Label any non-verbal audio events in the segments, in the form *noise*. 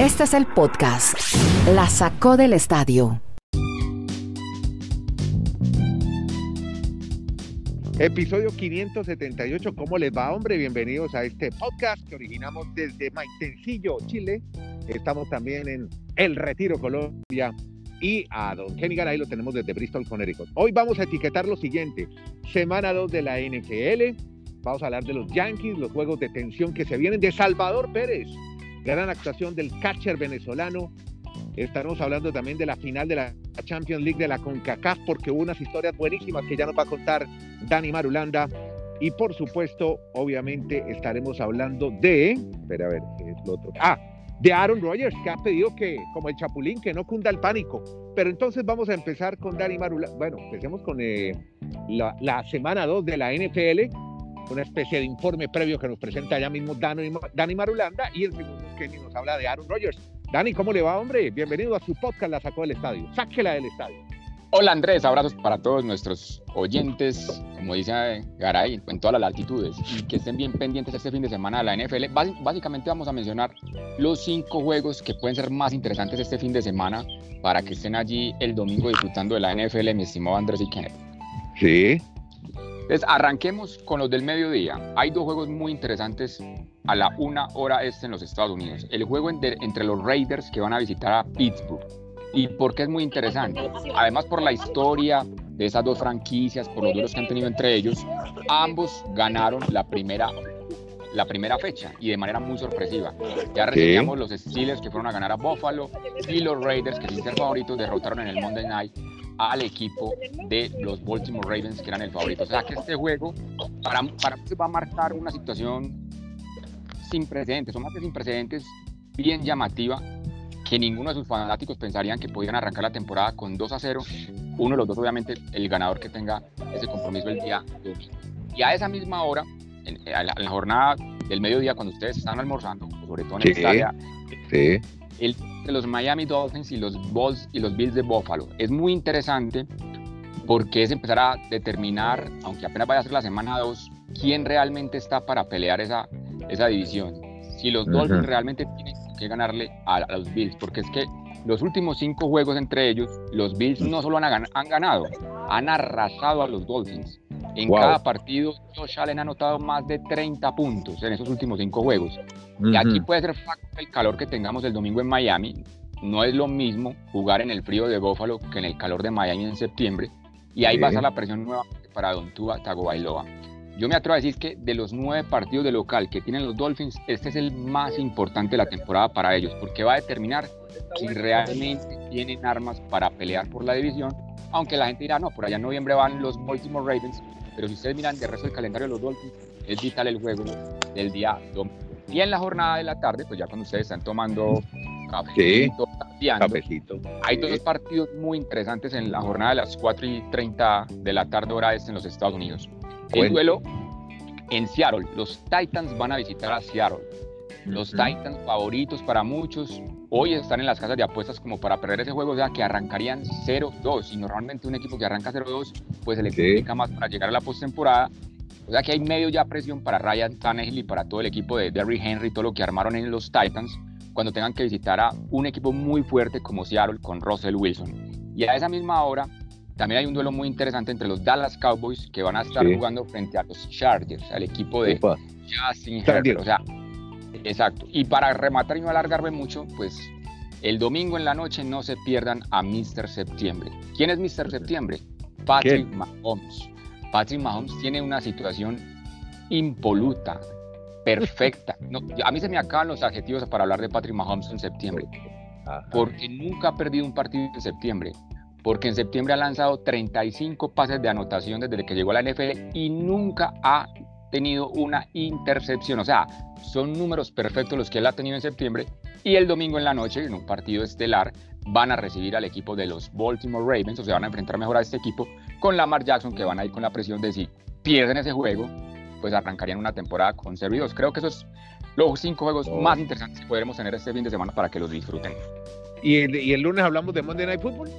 Este es el podcast. La sacó del estadio. Episodio 578. ¿Cómo les va, hombre? Bienvenidos a este podcast que originamos desde Maitencillo, Chile. Estamos también en El Retiro, Colombia. Y a don Kenny Garay lo tenemos desde Bristol, Connecticut. Hoy vamos a etiquetar lo siguiente. Semana 2 de la NFL. Vamos a hablar de los Yankees, los juegos de tensión que se vienen de Salvador Pérez. Gran actuación del catcher venezolano. Estaremos hablando también de la final de la Champions League de la CONCACAF porque hubo unas historias buenísimas que ya nos va a contar Dani Marulanda. Y por supuesto, obviamente estaremos hablando de, espera a ver, ¿qué es lo otro? Ah, de Aaron Rodgers, que ha pedido que, como el Chapulín, que no cunda el pánico. Pero entonces vamos a empezar con Dani Marulanda. Bueno, empecemos con eh, la, semana 2 de la NFL, una especie de informe previo que nos presenta ya mismo Dani, Dani Marulanda, y el segundo que nos habla de Aaron Rodgers. Dani, ¿cómo le va, hombre? Bienvenido a su podcast La Sacó del Estadio. Sáquela del estadio. Hola Andrés, abrazos para todos nuestros oyentes, como dice Garay, en todas las latitudes, y que estén bien pendientes este fin de semana de la NFL. Básicamente vamos a mencionar los cinco juegos que pueden ser más interesantes este fin de semana para que estén allí el domingo disfrutando de la NFL, mi estimado Andrés y Kenneth. Sí. Entonces, arranquemos con los del mediodía. Hay dos juegos muy interesantes a la una hora este en los Estados Unidos. El juego entre, entre los Raiders que van a visitar a Pittsburgh. ¿Y por qué es muy interesante? Además por la historia de esas dos franquicias, por los duelos que han tenido entre ellos, ambos ganaron la primera, la primera fecha y de manera muy sorpresiva. Ya recibíamos los Steelers que fueron a ganar a Buffalo y los Raiders que sin ser favoritos derrotaron en el Monday Night al equipo de los Baltimore Ravens que eran el favorito. O sea que este juego para, para va a marcar una situación sin precedentes, o más que sin precedentes, bien llamativa, que ninguno de sus fanáticos pensarían que podían arrancar la temporada con 2 a 0. Uno de los dos, obviamente, el ganador que tenga ese compromiso el día domingo. Y a esa misma hora, en, la, jornada del mediodía, cuando ustedes están almorzando, sobre todo en el estadio, el de los Miami Dolphins y los, Bulls y los Bills de Buffalo. Es muy interesante porque es empezar a determinar, aunque apenas vaya a ser la semana 2, quién realmente está para pelear esa, esa división. Si los Dolphins realmente tienen que ganarle a, los Bills, porque es que los últimos cinco juegos entre ellos, los Bills no solo han, han ganado, han arrasado a los Dolphins. En cada partido, Josh Allen ha anotado más de 30 puntos en esos últimos cinco juegos. Y aquí puede ser el calor que tengamos el domingo en Miami. No es lo mismo jugar en el frío de Buffalo que en el calor de Miami en septiembre. Y ahí va a ser la presión nueva para Don Tua Tagovailoa. Yo me atrevo a decir que de los nueve partidos de local que tienen los Dolphins, este es el más importante de la temporada para ellos, porque va a determinar si realmente tienen armas para pelear por la división. Aunque la gente dirá, no, por allá en noviembre van los Baltimore Ravens, pero si ustedes miran el resto del calendario de los Dolphins, es vital el juego del día domingo. Y en la jornada de la tarde, pues ya cuando ustedes están tomando cafecito, cafecito. hay dos partidos muy interesantes en la jornada de las 4 y 30 de la tarde hora este en los Estados Unidos. El duelo en Seattle. Los Titans van a visitar a Seattle. Los Titans favoritos para muchos. Hoy están en las casas de apuestas como para perder ese juego, o sea que arrancarían 0-2. Y normalmente un equipo que arranca 0-2, pues se le complica más para llegar a la postemporada. O sea que hay medio ya presión para Ryan Tannehill y para todo el equipo de Derrick Henry, todo lo que armaron en los Titans, cuando tengan que visitar a un equipo muy fuerte como Seattle con Russell Wilson. Y a esa misma hora también hay un duelo muy interesante entre los Dallas Cowboys que van a estar jugando frente a los Chargers, al equipo de Justin Herbert. O sea, exacto. Y para rematar y no alargarme mucho, pues el domingo en la noche no se pierdan a Mr. Septiembre. ¿Quién es Mr. Septiembre? Patrick Mahomes. Patrick Mahomes tiene una situación impoluta, perfecta. *laughs* a mí se me acaban los adjetivos para hablar de Patrick Mahomes en septiembre, porque nunca ha perdido un partido en septiembre porque en septiembre ha lanzado 35 pases de anotación desde que llegó a la NFL y nunca ha tenido una intercepción. O sea, son números perfectos los que él ha tenido en septiembre. Y el domingo en la noche, en un partido estelar, van a recibir al equipo de los Baltimore Ravens, o sea, van a enfrentar mejor a este equipo con Lamar Jackson, que van a ir con la presión de si pierden ese juego, pues arrancarían una temporada con servidos. Creo que esos los cinco juegos más interesantes que podremos tener este fin de semana para que los disfruten. ¿Y ¿Y el lunes hablamos de Monday Night Football?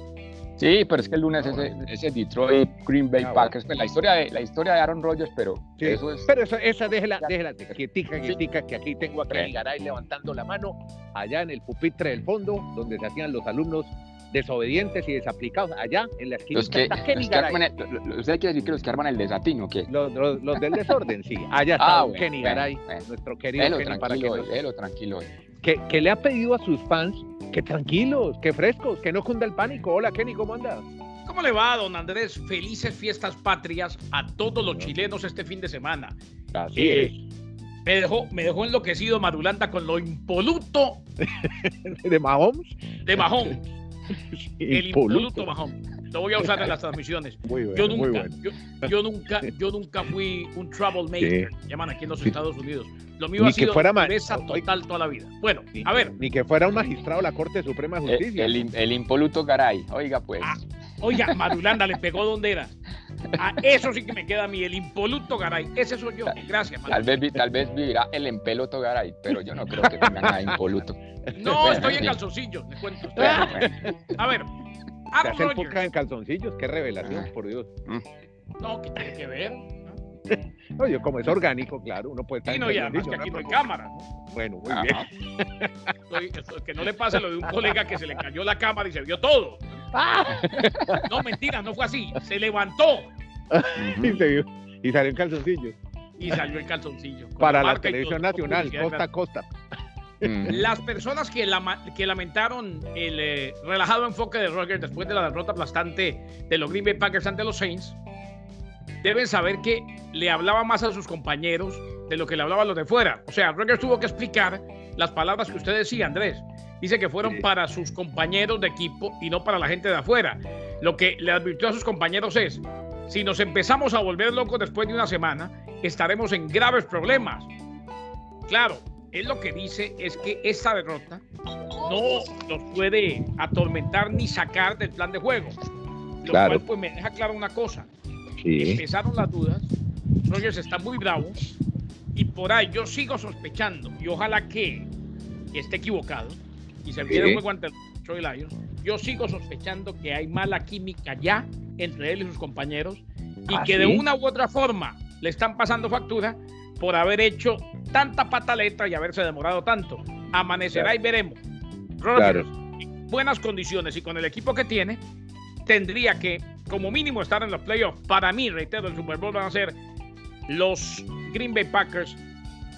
Sí, pero es que el lunes ese, ese Detroit Green Bay Ah, Packers, pues, la historia de la historia de Aaron Rodgers, pero Sí, eso es Pero esa, esa déjela, déjela quietica, Sí. quietica, que aquí tengo a Kenny Garay levantando la mano, allá en el pupitre del fondo, donde se hacían los alumnos desobedientes y desaplicados, allá en la esquina los que, está Kenny los que arman el, usted quiere decir que los que arman el desatino, ¿qué? Los, los- los del desorden, sí. Allá *laughs* está Ah, don bueno, Kenny bueno, Garay, bueno. nuestro querido Kenny, para que, tranquilo, nos- tranquilo. hoy. Que, que le ha pedido a sus fans que tranquilos, que frescos, que no cunda el pánico. Hola Kenny, ¿cómo andas? ¿Cómo le va, don Andrés? Felices fiestas patrias a todos los chilenos este fin de semana. Así Eh, Me dejó, me dejó enloquecido Madulanda con lo impoluto *laughs* ¿De Mahomes? de Mahón. *laughs* El Impoluto. impoluto Mahón. Lo voy a usar en las transmisiones. *laughs* Muy bueno, Yo muy nunca, bueno. yo, yo nunca, yo nunca fui un troublemaker, llaman aquí en los. Estados Unidos. Lo mío Ni ha que sido fuera ma- pureza Oye. total toda la vida. Bueno, Ni, a ver, ni que fuera un magistrado de la Corte Suprema de El, Justicia. el, im- el impoluto Garay, oiga pues. Ah, oiga, Madulanda le pegó donde era. A eso sí que me queda a mí, el impoluto Garay. Ese soy yo. Gracias, Tal Madulanda. vez, vi- tal vez vivirá el empeloto Garay, pero yo no creo que tenga nada impoluto. No, estoy en calzoncillos, les cuento. A ver, Se Aaron hace el Rodgers. podcast en calzoncillos, qué revelación, Ah. por Dios. No, ¿qué tiene que ver? Oye, como es orgánico, claro, uno puede estar Sí, en no, y además que aquí no hay cámara. ¿no? Bueno, muy Ajá. bien. *laughs* Estoy- estoy- que no le pase lo de un colega que se le cayó la cámara y se vio todo. No, mentira, no fue así. Se levantó *laughs* Y, se vio- y salió en calzoncillos. y salió el calzoncillo. Para la televisión todo, nacional, costa a costa. Mm. Las personas que, lamentaron el eh, relajado enfoque de Rodgers después de la derrota aplastante de los Green Bay Packers ante los Saints deben saber que le hablaba más a sus compañeros de lo que le hablaba a los de fuera. O sea, Rodgers tuvo que explicar las palabras que usted decía, Andrés. Dice que fueron Sí. para sus compañeros de equipo y no para la gente de afuera. Lo que le advirtió a sus compañeros es, si nos empezamos a volver locos después de una semana, estaremos en graves problemas. Claro, él lo que dice es que esta derrota no nos puede atormentar ni sacar del plan de juego. Lo Claro. cual pues me deja claro una cosa. Sí. Empezaron las dudas, Rogers está muy bravo y por ahí yo sigo sospechando y ojalá que esté equivocado y se viene Sí. un juego ante Lions. Yo sigo sospechando que hay mala química ya entre él y sus compañeros y ¿Ah, que de una u otra forma le están pasando factura por haber hecho tanta pataleta y haberse demorado tanto. Amanecerá Claro. y veremos. Rodgers, en buenas condiciones y con el equipo que tiene, tendría que, como mínimo, estar en los playoffs. Para mí, reitero, el Super Bowl van a ser los Green Bay Packers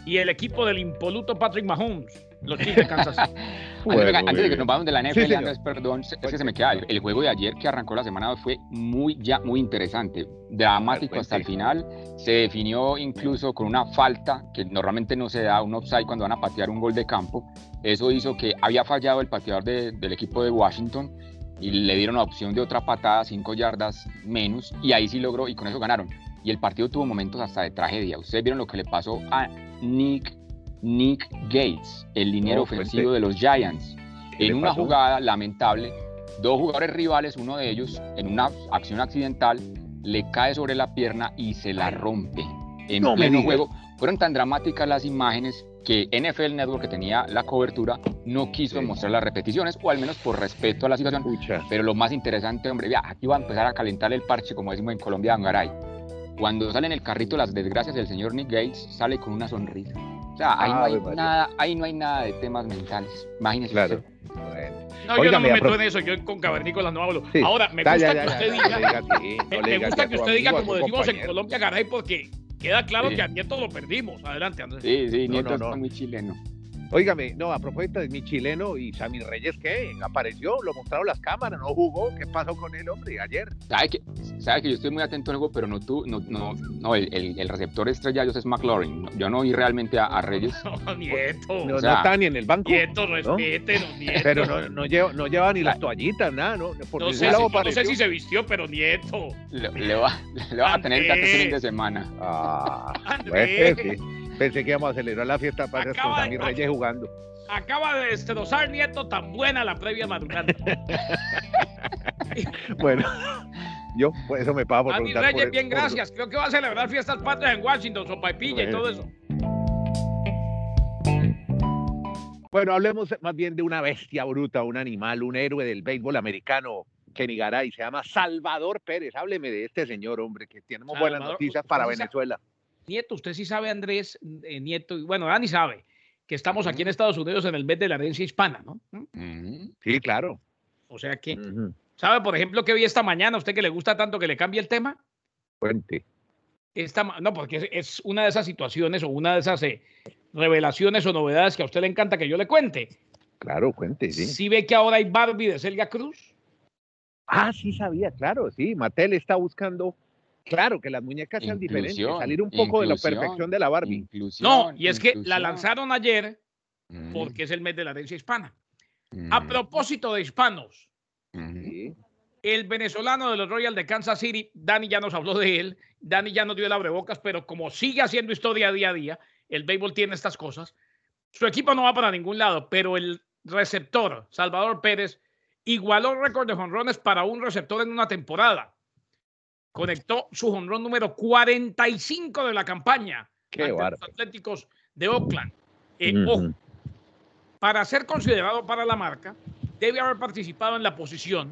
y el equipo del impoluto Patrick Mahomes, los Chiefs de Kansas City. *laughs* Bueno, antes de que nos vamos de la NFL. Andrés, perdón, es que se me queda. El, el juego de ayer que arrancó la semana fue muy, ya, muy interesante, dramático hasta el final. Se definió incluso con una falta que normalmente no se da, un offside cuando van a patear un gol de campo. Eso hizo que había fallado el pateador de- del equipo de Washington y le dieron la opción de otra patada, cinco yardas menos, y ahí sí logró y con eso ganaron. Y el partido tuvo momentos hasta de tragedia. Ustedes vieron lo que le pasó a Nick, Nick Gates, el liniero fuerte. ofensivo de los Giants. ¿Qué En una pasó? jugada lamentable, dos jugadores rivales, uno de ellos en una acción accidental, le cae sobre la pierna y se la rompe. En No pleno juego. Fueron tan dramáticas las imágenes que NFL Network, que tenía la cobertura, no quiso Sí. mostrar las repeticiones, o al menos por respeto a la situación. Pucha. Pero lo más interesante, hombre, vea, aquí va a empezar a calentar el parche, como decimos en Colombia, Angaray. Cuando sale en el carrito las desgracias del señor Nick Gates, sale con una sonrisa. Sea, ahí, no, hay María. nada, ahí no hay nada de temas mentales. Imagínese Claro. usted. Bueno. No, yo no me meto en eso, yo con cavernícolas no hablo. Sí. Ahora, me Ya, gusta ya, que usted ya, diga, *laughs* no me, gusta que usted diga, amigo, como decimos en. Colombia, Garay, porque queda claro Sí. que a Nieto lo perdimos. Adelante, Andrés. Sí, sí, No, Nieto no, está no. muy chileno. Óigame, no, a propósito de mi chileno y Sammy Reyes, ¿qué? Apareció, lo mostraron las cámaras, no jugó. ¿Qué pasó con él, hombre, ayer? Sabe que, sabe que yo estoy muy atento al juego, pero no tú, no, no, no el, el, el receptor estrella es McLaurin. Yo no vi realmente a, a Reyes. *laughs* No, Nieto. No, O sea, no está ni en el banco. Nieto, respétenos, Nieto. Pero no, no, lleva, no lleva ni las toallitas, nada, ¿no? Por No sé, si, no sé si se vistió, pero Nieto. Le, le va, *laughs* le va a tener que hacer fin de semana. Ah, Andrés. bueno, sí. Pensé que íbamos a celebrar la fiesta para con de- Sammy Reyes jugando. Acaba de destrozar Nieto tan buena la previa madrugada. *laughs* Bueno, yo, por eso me pago por por Reyes, el- bien, por- gracias. Creo que va a celebrar fiestas patrias en Washington, sopaipilla y Bueno. todo eso. Bueno, hablemos más bien de una bestia bruta, un animal, un héroe del béisbol americano, Kenny Garay, se llama Salvador Pérez. Hábleme de este señor, hombre, que tenemos buenas Salvador, noticias usted para sabe- Venezuela. Nieto, usted sí sabe, Andrés, eh, Nieto, y bueno, Dani sabe que estamos aquí en Estados Unidos en el mes de la herencia hispana, ¿no? Sí, claro. O sea que. ¿sabe, por ejemplo, que vi esta mañana, a usted que le gusta tanto que le cambie el tema? Cuente. Esta, no, porque es, es una de esas situaciones o una de esas eh, revelaciones o novedades que a usted le encanta que yo le cuente. Claro, cuente, sí. ¿Sí ve que ahora hay Barbie de Celia Cruz? Ah, sí sabía, claro, sí. Mattel está buscando, claro, que las muñecas sean diferentes, salir un poco de la perfección de la Barbie. No, y es que la lanzaron ayer porque es el mes de la herencia hispana. A propósito de hispanos. Sí. el venezolano de los Royals de Kansas City, Dani ya nos habló de él, Dani ya nos dio el abrebocas, pero como sigue haciendo historia día a día, el béisbol tiene estas cosas. Su equipo no va para ningún lado, pero el receptor, Salvador Pérez, igualó el récord de jonrones para un receptor en una temporada. Conectó su jonrón número 45 de la campaña Qué ante los. Atléticos de Oakland. Eh, ojo, para ser considerado para la marca, debe haber participado en la posición,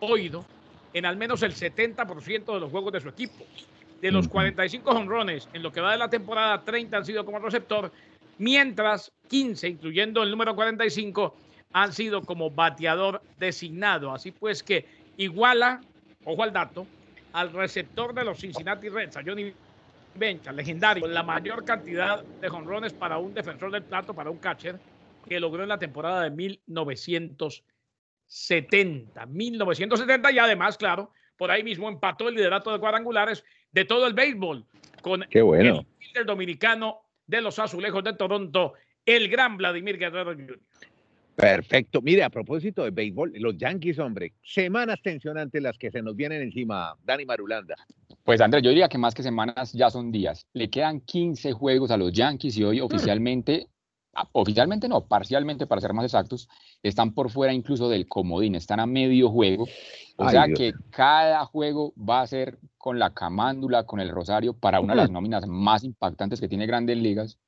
oído, en al menos el 70% de los juegos de su equipo. De los Ujú. 45 honrones en lo que va de la temporada, 30 han sido como receptor, mientras 15, incluyendo el número 45, han sido como bateador designado. Así pues que iguala, ojo al dato, al receptor de los Cincinnati Reds, a Johnny Bench, al legendario, la mayor cantidad de jonrones para un defensor del plato, para un catcher, que logró en la temporada de 1970. 1970 y además, claro, por ahí mismo empató el liderato de cuadrangulares de todo el béisbol con Qué bueno. el dominicano de los Azulejos de Toronto, el gran Vladimir Guerrero Jr. Perfecto. Mire, a propósito de béisbol, los Yankees, hombre, semanas tensionantes las que se nos vienen encima, Dani Marulanda. Pues Andrés, yo diría que más que semanas ya son días. Le quedan 15 juegos a los Yankees y hoy oficialmente, ah, oficialmente no, parcialmente para ser más exactos, están por fuera incluso del comodín, están a medio juego. O Ay, sea Dios. que cada juego va a ser con la camándula, con el rosario, para una de las nóminas más impactantes que tiene Grandes Ligas.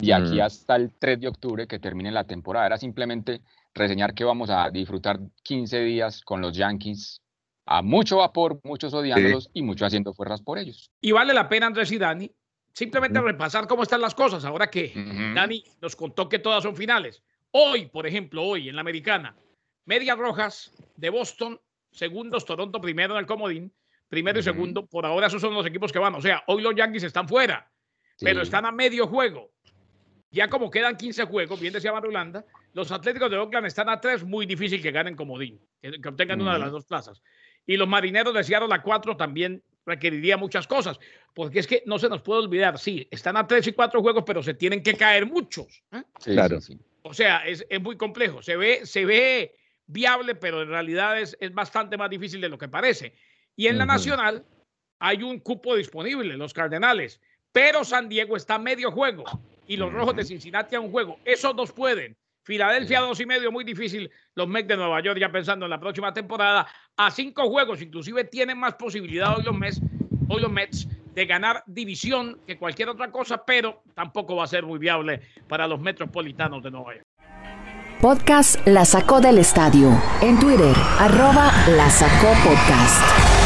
Y aquí Mm. hasta el 3 de octubre que termine la temporada. Era simplemente reseñar que vamos a disfrutar 15 días con los Yankees a mucho vapor, muchos odiándolos y muchos haciendo fuerzas por ellos. Y vale la pena, Andrés y Dani, simplemente repasar cómo están las cosas ahora que. Dani nos contó que todas son finales. Hoy, por ejemplo, hoy en la americana, Medias Rojas de Boston, segundos, Toronto primero en el comodín, primero y segundo. Por ahora esos son los equipos que van. O sea, hoy los Yankees están fuera, pero están a medio juego. Ya como quedan 15 juegos, bien decía Marulanda, los Atléticos de Oakland están a tres, muy difícil que ganen comodín, que, que obtengan una de las dos plazas. Y los Marineros de Seattle a cuatro también requeriría muchas cosas, porque es que no se nos puede olvidar, sí, están a tres y cuatro juegos, pero se tienen que caer muchos. ¿eh? Sí, Claro. sí, sí. O sea, es, es muy complejo. Se ve, se ve viable, pero en realidad es, es bastante más difícil de lo que parece. Y en la. Nacional hay un cupo disponible, los Cardenales, pero San Diego está a medio juego y los Rojos de. Cincinnati a un juego. Esos dos pueden. Filadelfia a dos y medio, muy difícil. Los Mets de Nueva York ya pensando en la próxima temporada a cinco juegos, inclusive tienen más posibilidad hoy los Mets, hoy los Mets de ganar división que cualquier otra cosa, pero tampoco va a ser muy viable para los metropolitanos de Nueva York. Podcast La Sacó del Estadio. En Twitter, arroba La Sacó Podcast.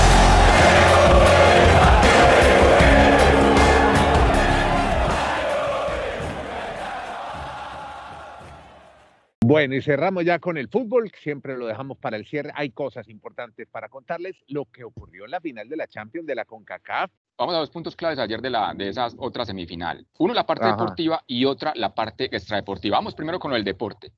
Bueno, y cerramos ya con el fútbol, siempre lo dejamos para el cierre. Hay cosas importantes para contarles lo que ocurrió en la final de la Champions de la CONCACAF. Vamos a dos puntos claves ayer de, la, de esas otra semifinal. Uno, la parte Ajá. deportiva y otra, la parte extradeportiva. Vamos primero con el deporte.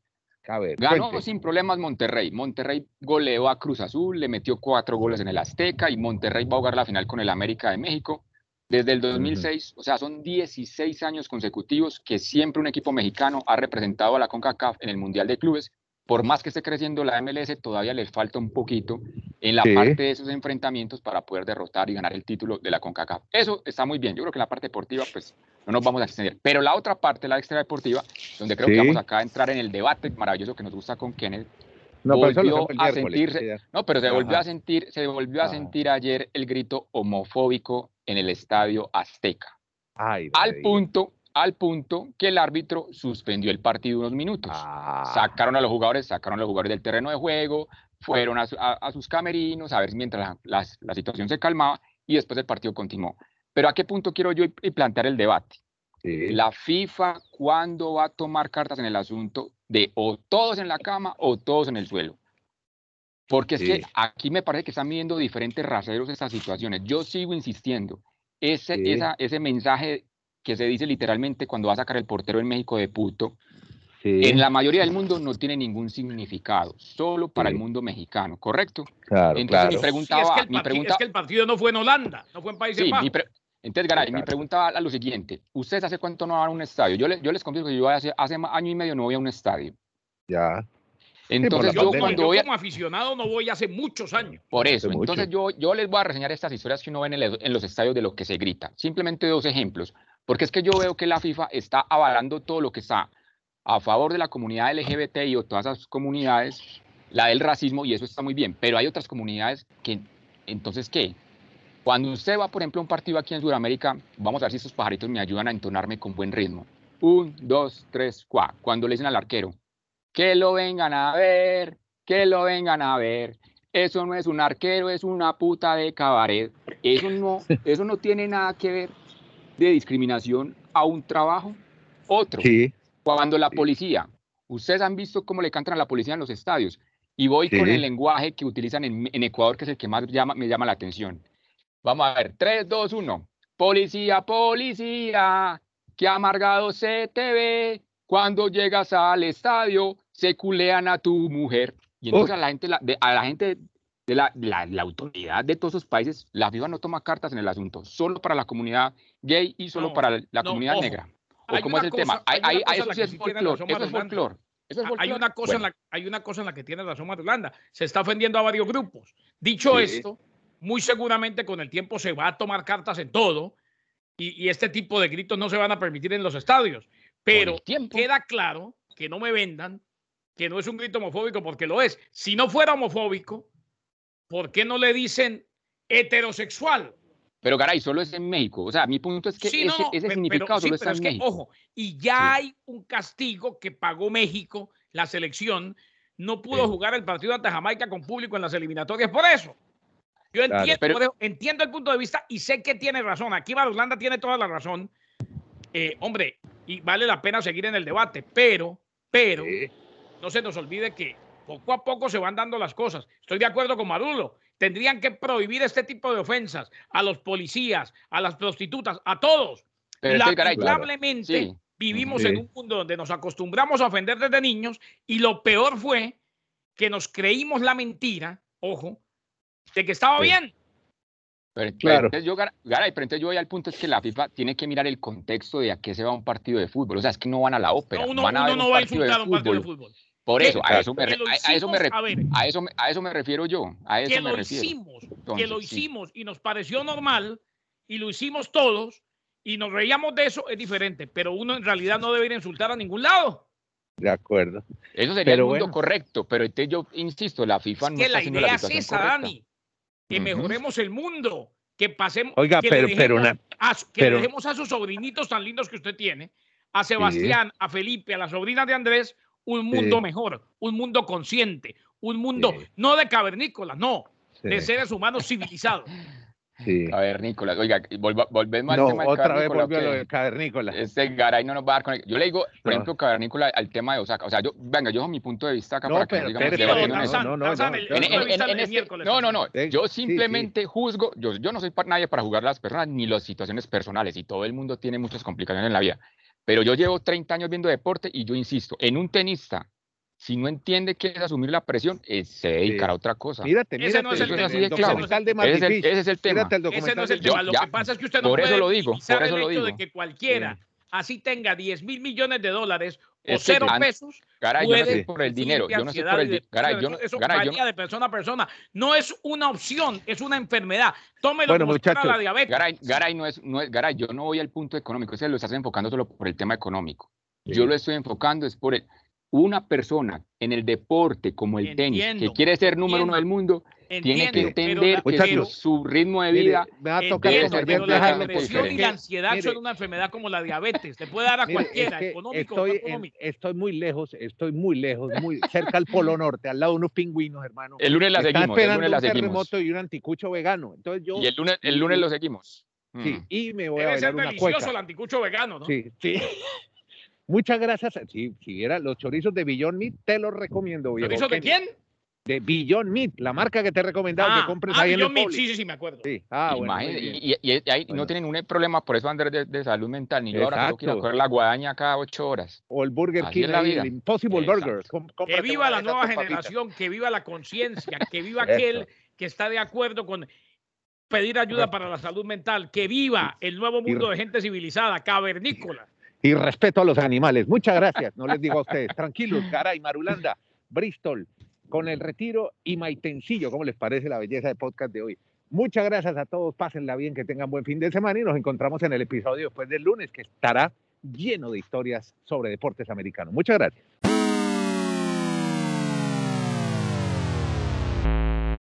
A ver, Ganó cuente. sin problemas Monterrey. Monterrey goleó a Cruz Azul, le metió cuatro goles en el Azteca y Monterrey va a jugar la final con el América de México. Desde el 2006, o sea, son 16 años consecutivos que siempre un equipo mexicano ha representado a la CONCACAF en el Mundial de Clubes. Por más que esté creciendo la MLS, todavía les falta un poquito en la Sí. parte de esos enfrentamientos para poder derrotar y ganar el título de la CONCACAF. Eso está muy bien. Yo creo que en la parte deportiva, pues no nos vamos a extender. Pero la otra parte, la extradeportiva, donde creo Sí. que vamos acá a entrar en el debate maravilloso que nos gusta con Kenneth, No, pero volvió a sentirse- no, se volvió Ajá. a sentir, se volvió a Ajá. sentir ayer el grito homofóbico en el estadio Azteca. Ay, Al punto, al punto que el árbitro suspendió el partido unos minutos. Ah, Sacaron a los jugadores, sacaron a los jugadores del terreno de juego, fueron a, sus camerinos a ver mientras la, situación se calmaba y después el partido continuó. Pero a qué punto quiero yo plantear el debate. La FIFA, ¿cuándo va a tomar cartas en el asunto de o todos en la cama o todos en el suelo? Porque es que aquí me parece que están viendo diferentes raseros estas situaciones. Yo sigo insistiendo. Ese, ese mensaje que se dice literalmente cuando va a sacar el portero en México de puto, en la mayoría del mundo no tiene ningún significado, solo para el mundo mexicano, ¿correcto? Claro, Entonces Mi preguntaba, es, que el partido, es que el partido no fue en Holanda, no fue en Países Bajos. Entonces, Garay, mi pregunta a lo siguiente. ¿Ustedes hace cuánto no van a un estadio? Yo, les, yo les confieso que yo hace, hace año y medio no voy a un estadio. Ya. Entonces, yo, cuando yo voy como aficionado no voy hace muchos años. Por eso, entonces yo, yo les voy a reseñar estas historias que uno ve en, en, los estadios de lo que se grita. Simplemente dos ejemplos. Porque es que yo veo que la FIFA está avalando todo lo que está a favor de la comunidad LGBT y o todas esas comunidades, la del racismo, y eso está muy bien. Pero hay otras comunidades que, entonces, ¿qué? Cuando usted va, por ejemplo, a un partido aquí en Sudamérica, vamos a ver si estos pajaritos me ayudan a entonarme con buen ritmo. Un, dos, tres, cuatro. Cuando le dicen al arquero, que lo vengan a ver, que lo vengan a ver. Eso no es un arquero, es una puta de cabaret. Eso no, *laughs* eso no tiene nada que ver de discriminación a un trabajo. Otro, sí. cuando la policía, ustedes han visto cómo le cantan a la policía en los estadios, y voy con el lenguaje que utilizan en, en Ecuador, que es el que más llama, me llama la atención. Vamos a ver, 3, 2, 1. Policía, policía, qué amargado se te ve. Cuando llegas al estadio, se culean a tu mujer. Y entonces a la gente, de, a la gente de la, la, autoridad de todos esos países, la FIFA no toma cartas en el asunto, solo para la comunidad gay y solo para la, comunidad negra. ¿O cómo es el tema? Hay, eso sí es folclore, eso es folclore. Hay una, cosa en la, hay una cosa en la que tiene razón Holanda. Se está ofendiendo a varios grupos. Dicho esto, muy seguramente con el tiempo se va a tomar cartas en todo y, este tipo de gritos no se van a permitir en los estadios. Pero queda claro que no me vendan que no es un grito homofóbico porque lo es. Si no fuera homofóbico, ¿por qué no le dicen heterosexual? Pero caray, solo es en México. O sea, mi punto es que ese, significado solo está en México. ojo, y ya hay un castigo que pagó México, la selección, no pudo jugar el partido ante Jamaica con público en las eliminatorias por eso. Yo entiendo, entiendo el punto de vista y sé que tiene razón. Aquí Holanda tiene toda la razón. Eh, hombre, y vale la pena seguir en el debate, pero, pero, no se nos olvide que poco a poco se van dando las cosas. Estoy de acuerdo con Maduro. Tendrían que prohibir este tipo de ofensas a los policías, a las prostitutas, a todos. Lamentablemente vivimos en un mundo donde nos acostumbramos a ofender desde niños y lo peor fue que nos creímos la mentira, ojo, de que estaba bien. Pero, claro. entonces yo, Garay, pero entonces yo voy al punto es que la FIFA tiene que mirar el contexto de a qué se va un partido de fútbol. O sea, es que no van a la ópera. No, uno, van a uno no va a insultar un partido de fútbol. Por eso, a eso, me, a, eso me, a, eso a eso me refiero yo. A eso que me lo refiero. hicimos, que lo hicimos y nos pareció normal y lo hicimos todos y nos reíamos de eso, es diferente. Pero uno en realidad no debería insultar a ningún lado. De acuerdo. Eso sería el mundo correcto, pero este, yo insisto, la FIFA no que está la haciendo idea la es esa, Dani, que mejoremos el mundo, que pasemos, Oiga, que, pero, le, pero dejemos, una, a, que le dejemos a sus sobrinitos tan lindos que usted tiene, a Sebastián, a Felipe, a la sobrina de Andrés, un mundo mejor, un mundo consciente, un mundo no de cavernícolas, no, de seres humanos civilizados. *laughs* Sí. Cavernícolas, oiga, volvemos al tema de otra vez volvió lo de cavernícolas. Este Garay no nos va a dar con Yo le digo, por ejemplo, cavernícola al tema de Osaka. O sea, yo, venga, yo mi punto de vista acá no, para que no digamos no, no, no, no, yo simplemente juzgo, yo, yo no soy para nadie para juzgar a las personas ni las situaciones personales y todo el mundo tiene muchas complicaciones en la vida. Pero yo llevo 30 años viendo deporte y yo insisto, en un tenista, si no entiende qué es asumir la presión, eh, se dedicará a otra cosa. Mírate, mírate. Ese no es el, así de claro. de ese, es el, ese es el tema. ese no es el tema. Lo que pasa es que usted no por puede eso lo digo, por eso el lo hecho digo. de que cualquiera así tenga 10 mil millones de dólares o cero pesos. Garay, yo no sé por el dinero. Yo no sé por el dinero. Garay, yo no, eso Garay, varía de persona a persona. No es una opción, es una enfermedad. Tómelo bueno, como la diabetes. Garay, Garay, no es, no es, Garay, yo no voy al punto económico. Ese lo estás enfocando solo por el tema económico. Yo lo estoy enfocando es por el, una persona en el deporte como el tenis, que Entiendo, quiere ser número uno entiendo. del mundo, tiene que Entiendo, entender la- que su, su ritmo de vida me va a tocar Entiendo, ser pero la depresión y la ansiedad Mire, son una enfermedad como la diabetes. Le puede dar a Mire, es cualquiera, que económico estoy, en- económico. estoy muy lejos, estoy muy lejos, muy cerca al Polo *laughs* Norte, al lado de unos pingüinos, hermano. El lunes la Está seguimos, el esperando lunes la un seguimos. terremoto y un anticucho vegano. Entonces yo, Y el lunes, el lunes lo seguimos. sí, Mm. y me voy a Debe ser bailar una delicioso cueca. el anticucho vegano, ¿no? Sí, sí. *laughs* Muchas gracias. Si, si viera los chorizos de Beyond Meat, te los recomiendo. viejo ¿Chorizos de quién? De Beyond Meat, la marca que te he recomendado que compres ah, ahí en Meat, sí, sí, sí, me acuerdo. Sí. Ah, bueno, y, y- y ahí Bueno. no tienen un problema por eso Andrés de, de salud mental, ni yo ahora tengo que ir a coger la guadaña cada ocho horas. O el Burger Así King, la vida. el Impossible Exacto. Burger. Com- Que viva la nueva generación, que viva la conciencia, que viva *laughs* aquel que está de acuerdo con pedir ayuda para la salud mental, que viva el nuevo mundo de gente civilizada, cavernícola. Y respeto a los animales. Muchas gracias. No les digo a ustedes. Tranquilos, caray, Marulanda, Bristol, con el retiro y Maitencillo. ¿Cómo les parece la belleza de podcast de hoy? Muchas gracias a todos. Pásenla bien, que tengan buen fin de semana y nos encontramos en el episodio después del lunes, que estará lleno de historias sobre deportes americanos. Muchas gracias.